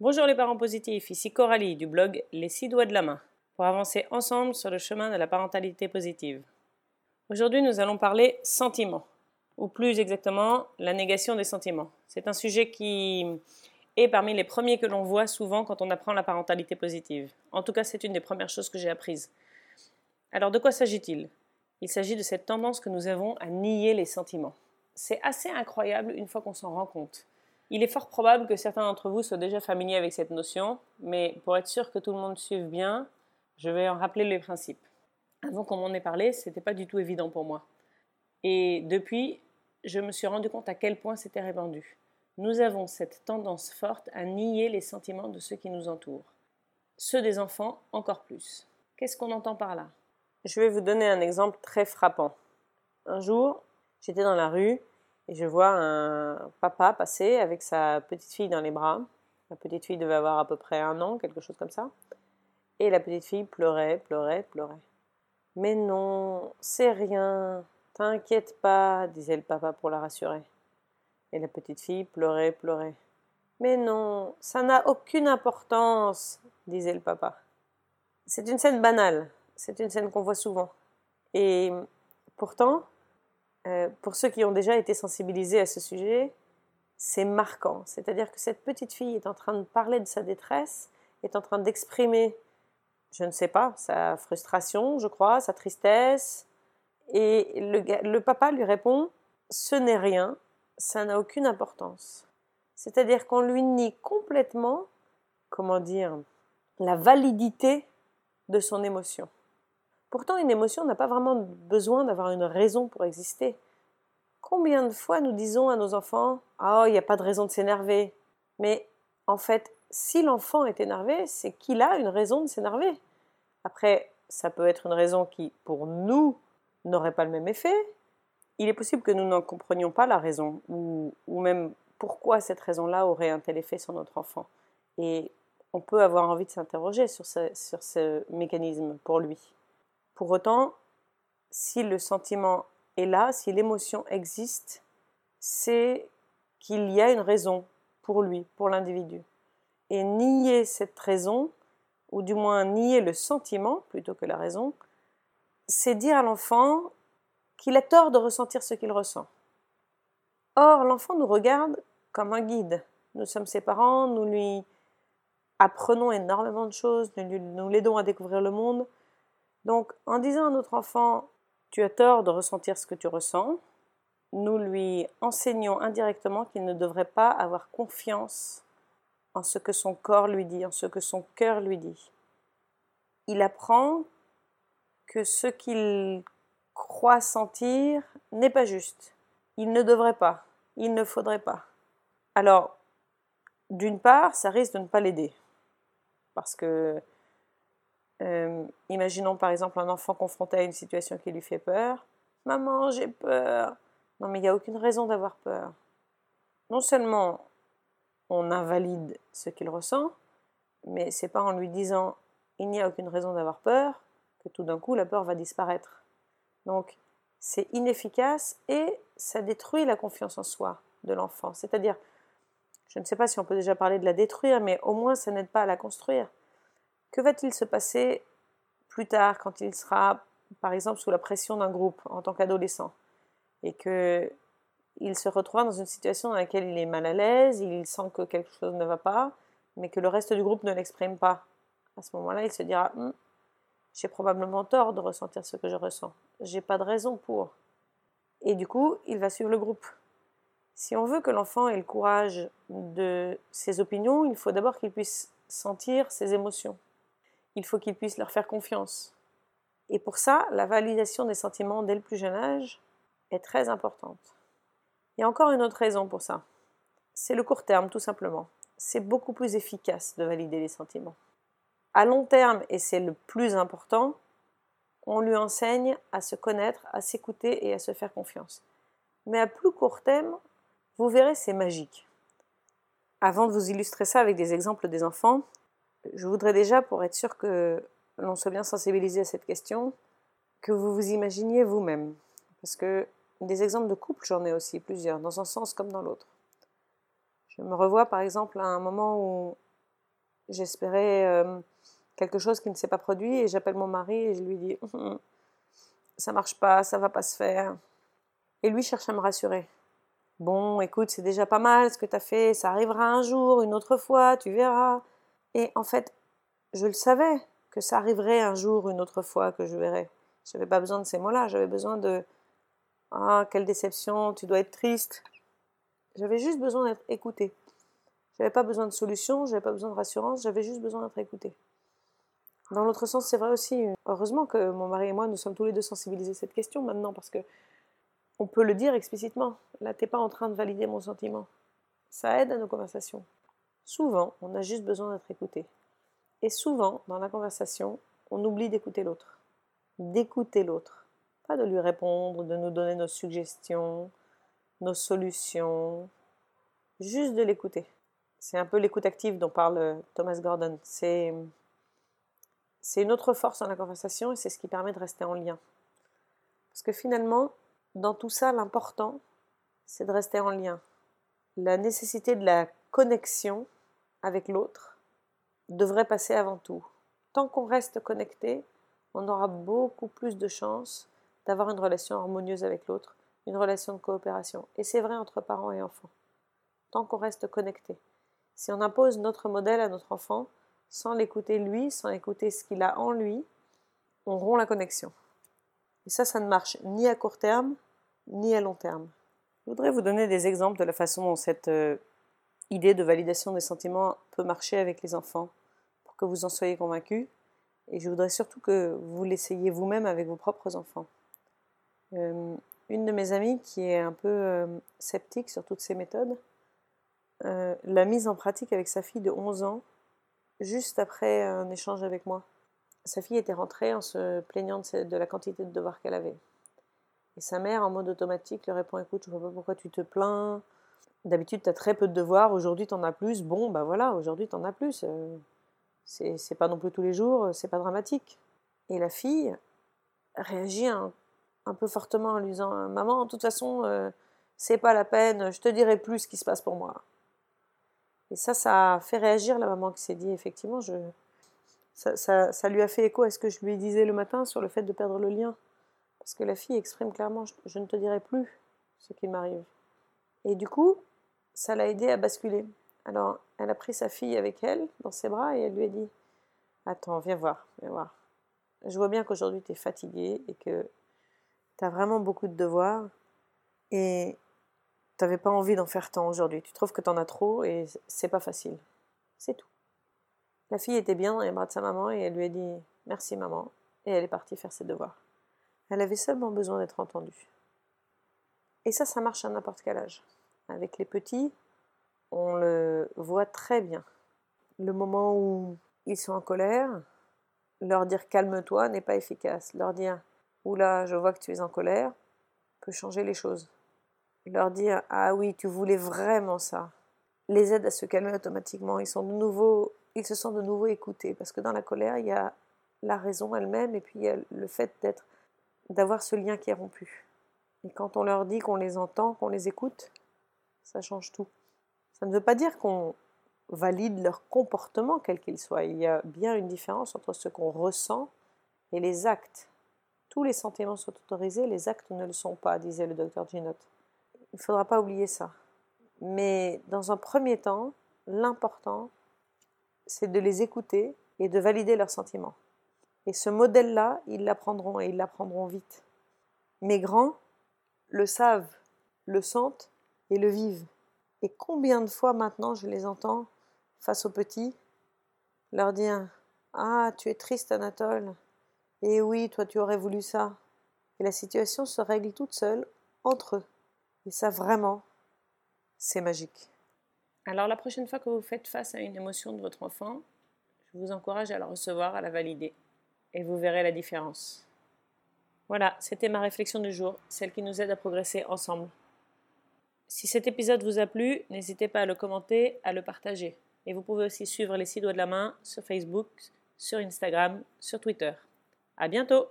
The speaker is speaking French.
Bonjour les parents positifs, ici Coralie du blog Les six doigts de la main, pour avancer ensemble sur le chemin de la parentalité positive. Aujourd'hui nous allons parler sentiments, ou plus exactement la négation des sentiments. C'est un sujet qui est parmi les premiers que l'on voit souvent quand on apprend la parentalité positive. En tout cas c'est une des premières choses que j'ai apprises. Alors de quoi s'agit-il? Il s'agit de cette tendance que nous avons à nier les sentiments. C'est assez incroyable une fois qu'on s'en rend compte. Il est fort probable que certains d'entre vous soient déjà familiers avec cette notion, mais pour être sûr que tout le monde suive bien, je vais en rappeler les principes. Avant qu'on m'en ait parlé, ce n'était pas du tout évident pour moi. Et depuis, je me suis rendu compte à quel point c'était répandu. Nous avons cette tendance forte à nier les sentiments de ceux qui nous entourent. Ceux des enfants encore plus. Qu'est-ce qu'on entend par là? Je vais vous donner un exemple très frappant. Un jour, j'étais dans la rue et je vois un papa passer avec sa petite fille dans les bras. La petite fille devait avoir à peu près un an, quelque chose comme ça. Et la petite fille pleurait, pleurait, pleurait. Mais non, c'est rien, t'inquiète pas, disait le papa pour la rassurer. Et la petite fille pleurait, pleurait. Mais non, ça n'a aucune importance, disait le papa. C'est une scène banale, c'est une scène qu'on voit souvent. Et pourtant, euh, pour ceux qui ont déjà été sensibilisés à ce sujet, c'est marquant. C'est-à-dire que cette petite fille est en train de parler de sa détresse, est en train d'exprimer, je ne sais pas, sa frustration, je crois, sa tristesse. Et le, le papa lui répond, ce n'est rien, ça n'a aucune importance. C'est-à-dire qu'on lui nie complètement, comment dire, la validité de son émotion. Pourtant, une émotion n'a pas vraiment besoin d'avoir une raison pour exister. Combien de fois nous disons à nos enfants Ah, oh, il n'y a pas de raison de s'énerver Mais en fait, si l'enfant est énervé, c'est qu'il a une raison de s'énerver. Après, ça peut être une raison qui, pour nous, n'aurait pas le même effet. Il est possible que nous n'en comprenions pas la raison, ou, même pourquoi cette raison-là aurait un tel effet sur notre enfant. Et on peut avoir envie de s'interroger sur ce mécanisme pour lui. Pour autant, si le sentiment est là, si l'émotion existe, c'est qu'il y a une raison pour lui, pour l'individu. Et nier cette raison, ou du moins nier le sentiment plutôt que la raison, c'est dire à l'enfant qu'il a tort de ressentir ce qu'il ressent. Or, l'enfant nous regarde comme un guide. Nous sommes ses parents, nous lui apprenons énormément de choses, nous l'aidons à découvrir le monde, donc, en disant à notre enfant, tu as tort de ressentir ce que tu ressens, nous lui enseignons indirectement qu'il ne devrait pas avoir confiance en ce que son corps lui dit, en ce que son cœur lui dit. Il apprend que ce qu'il croit sentir n'est pas juste. Il ne devrait pas, il ne faudrait pas. Alors, d'une part, ça risque de ne pas l'aider. Parce que euh, imaginons par exemple un enfant confronté à une situation qui lui fait peur. Maman, j'ai peur. Non, mais il n'y a aucune raison d'avoir peur. Non seulement on invalide ce qu'il ressent, mais c'est pas en lui disant il n'y a aucune raison d'avoir peur que tout d'un coup la peur va disparaître. Donc c'est inefficace et ça détruit la confiance en soi de l'enfant. C'est-à-dire, je ne sais pas si on peut déjà parler de la détruire, mais au moins ça n'aide pas à la construire. Que va-t-il se passer plus tard quand il sera, par exemple, sous la pression d'un groupe en tant qu'adolescent et que il se retrouvera dans une situation dans laquelle il est mal à l'aise, il sent que quelque chose ne va pas, mais que le reste du groupe ne l'exprime pas? À ce moment-là, il se dira hum, j'ai probablement tort de ressentir ce que je ressens. J'ai pas de raison pour. Et du coup, il va suivre le groupe. Si on veut que l'enfant ait le courage de ses opinions, il faut d'abord qu'il puisse sentir ses émotions il faut qu'ils puissent leur faire confiance. Et pour ça, la validation des sentiments dès le plus jeune âge est très importante. Il y a encore une autre raison pour ça. C'est le court terme, tout simplement. C'est beaucoup plus efficace de valider les sentiments. À long terme, et c'est le plus important, on lui enseigne à se connaître, à s'écouter et à se faire confiance. Mais à plus court terme, vous verrez, c'est magique. Avant de vous illustrer ça avec des exemples des enfants, je voudrais déjà, pour être sûr que l'on soit bien sensibilisé à cette question, que vous vous imaginiez vous-même. Parce que des exemples de couple, j'en ai aussi plusieurs, dans un sens comme dans l'autre. Je me revois par exemple à un moment où j'espérais euh, quelque chose qui ne s'est pas produit et j'appelle mon mari et je lui dis hum, hum, ça marche pas, ça va pas se faire. Et lui cherche à me rassurer. Bon, écoute, c'est déjà pas mal ce que tu as fait, ça arrivera un jour, une autre fois, tu verras. Et en fait, je le savais que ça arriverait un jour, une autre fois, que je verrais. Je n'avais pas besoin de ces mots-là, j'avais besoin de Ah, quelle déception, tu dois être triste. J'avais juste besoin d'être écoutée. J'avais pas besoin de solution, j'avais pas besoin de rassurance, j'avais juste besoin d'être écoutée. Dans l'autre sens, c'est vrai aussi. Heureusement que mon mari et moi, nous sommes tous les deux sensibilisés à cette question maintenant, parce que on peut le dire explicitement. Là, t'es pas en train de valider mon sentiment. Ça aide à nos conversations. Souvent, on a juste besoin d'être écouté. Et souvent, dans la conversation, on oublie d'écouter l'autre. D'écouter l'autre. Pas de lui répondre, de nous donner nos suggestions, nos solutions. Juste de l'écouter. C'est un peu l'écoute active dont parle Thomas Gordon. C'est, c'est une autre force dans la conversation et c'est ce qui permet de rester en lien. Parce que finalement, dans tout ça, l'important, c'est de rester en lien. La nécessité de la connexion avec l'autre devrait passer avant tout. Tant qu'on reste connecté, on aura beaucoup plus de chances d'avoir une relation harmonieuse avec l'autre, une relation de coopération. Et c'est vrai entre parents et enfants. Tant qu'on reste connecté. Si on impose notre modèle à notre enfant, sans l'écouter lui, sans écouter ce qu'il a en lui, on rompt la connexion. Et ça, ça ne marche ni à court terme, ni à long terme. Je voudrais vous donner des exemples de la façon dont cette euh, idée de validation des sentiments peut marcher avec les enfants, pour que vous en soyez convaincus. Et je voudrais surtout que vous l'essayiez vous-même avec vos propres enfants. Euh, une de mes amies qui est un peu euh, sceptique sur toutes ces méthodes, l'a mise en pratique avec sa fille de 11 ans, juste après un échange avec moi. Sa fille était rentrée en se plaignant de, la quantité de devoirs qu'elle avait. Et sa mère, en mode automatique, lui répond Écoute, je ne vois pas pourquoi tu te plains. D'habitude, tu as très peu de devoirs, aujourd'hui, tu en as plus. Bon, bah voilà, aujourd'hui, tu en as plus. Euh, c'est pas non plus tous les jours, c'est pas dramatique. Et la fille réagit un, peu fortement en lui disant Maman, de toute façon, euh, c'est pas la peine, je te dirai plus ce qui se passe pour moi. Et ça, ça a fait réagir la maman qui s'est dit Effectivement, je, ça, ça, lui a fait écho à ce que je lui disais le matin sur le fait de perdre le lien. Parce que la fille exprime clairement Je ne te dirai plus ce qui m'arrive. Et du coup, ça l'a aidé à basculer. Alors, elle a pris sa fille avec elle dans ses bras et elle lui a dit Attends, viens voir, viens voir. Je vois bien qu'aujourd'hui tu es fatiguée et que tu as vraiment beaucoup de devoirs et tu n'avais pas envie d'en faire tant aujourd'hui. Tu trouves que tu en as trop et c'est pas facile. C'est tout. La fille était bien dans les bras de sa maman et elle lui a dit Merci maman. Et elle est partie faire ses devoirs. Elle avait seulement besoin d'être entendue. Et ça, ça marche à n'importe quel âge. Avec les petits, on le voit très bien. Le moment où ils sont en colère, leur dire calme-toi n'est pas efficace. Leur dire oula, je vois que tu es en colère peut changer les choses. Leur dire ah oui, tu voulais vraiment ça les aide à se calmer automatiquement. Ils sont de nouveau ils se sentent de nouveau écoutés. Parce que dans la colère, il y a la raison elle-même et puis il y a le fait d'être, d'avoir ce lien qui est rompu. Et quand on leur dit qu'on les entend, qu'on les écoute, ça change tout. Ça ne veut pas dire qu'on valide leur comportement, quel qu'il soit. Il y a bien une différence entre ce qu'on ressent et les actes. Tous les sentiments sont autorisés, les actes ne le sont pas, disait le docteur Ginot. Il ne faudra pas oublier ça. Mais dans un premier temps, l'important, c'est de les écouter et de valider leurs sentiments. Et ce modèle-là, ils l'apprendront et ils l'apprendront vite. Mes grands le savent, le sentent et le vivent. Et combien de fois maintenant je les entends face aux petits leur dire Ah, tu es triste, Anatole. Et oui, toi, tu aurais voulu ça. Et la situation se règle toute seule entre eux. Et ça, vraiment, c'est magique. Alors la prochaine fois que vous faites face à une émotion de votre enfant, je vous encourage à la recevoir, à la valider, et vous verrez la différence. Voilà, c'était ma réflexion du jour, celle qui nous aide à progresser ensemble. Si cet épisode vous a plu, n'hésitez pas à le commenter, à le partager. Et vous pouvez aussi suivre les six doigts de la main sur Facebook, sur Instagram, sur Twitter. À bientôt!